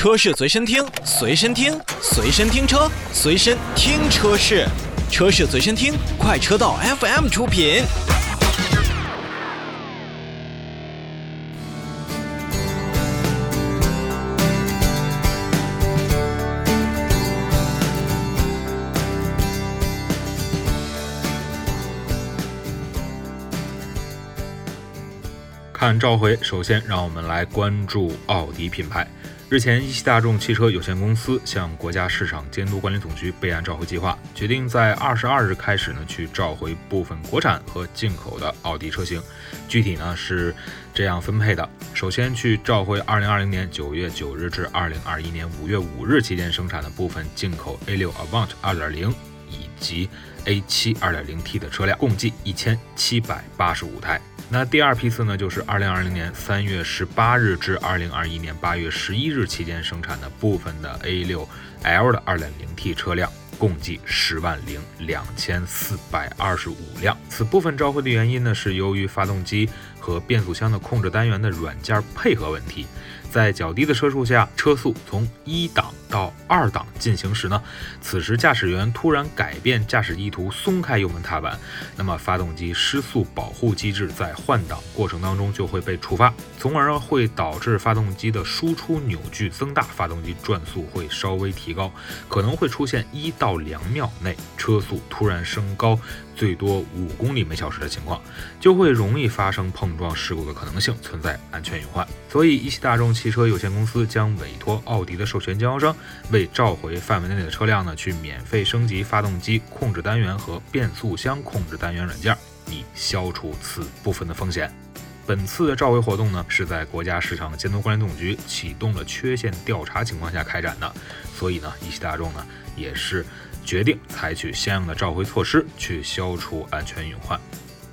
车市随身听，随身听，随身听车，随身听车市，车市随身听，快车道 FM 出品。看召回，首先让我们来关注奥迪品牌。日前，一汽大众汽车有限公司向国家市场监督管理总局备案召回计划，决定在二十二日开始呢去召回部分国产和进口的奥迪车型。具体呢是这样分配的：首先去召回二零二零年九月九日至二零二一年五月五日期间生产的部分进口 A 六 Avant 二点零以及 A 七二点零 T 的车辆，共计一千七百八十五台。那第二批次呢，就是二零二零年三月十八日至二零二一年八月十一日期间生产的部分的 A 六 L 的二点零 T 车辆，共计十万零两千四百二十五辆。此部分召回的原因呢，是由于发动机和变速箱的控制单元的软件配合问题。在较低的车速下，车速从一档到二档进行时呢，此时驾驶员突然改变驾驶意图，松开油门踏板，那么发动机失速保护机制在换挡过程当中就会被触发，从而会导致发动机的输出扭矩增大，发动机转速会稍微提高，可能会出现一到两秒内车速突然升高。最多五公里每小时的情况，就会容易发生碰碰撞事故的可能性，存在安全隐患。所以，一汽大众汽车有限公司将委托奥迪的授权经销商，为召回范围内的车辆呢，去免费升级发动机控制单元和变速箱控制单元软件，以消除此部分的风险。本次的召回活动呢，是在国家市场监督管理总局启动了缺陷调查情况下开展的，所以呢，一汽大众呢，也是。决定采取相应的召回措施，去消除安全隐患。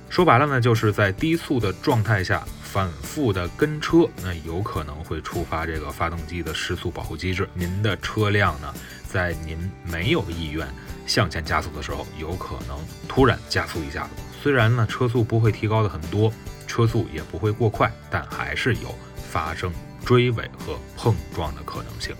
说白了呢，就是在低速的状态下反复的跟车，那有可能会触发这个发动机的失速保护机制。您的车辆呢，在您没有意愿向前加速的时候，有可能突然加速一下子。虽然呢，车速不会提高的很多，车速也不会过快，但还是有发生追尾和碰撞的可能性。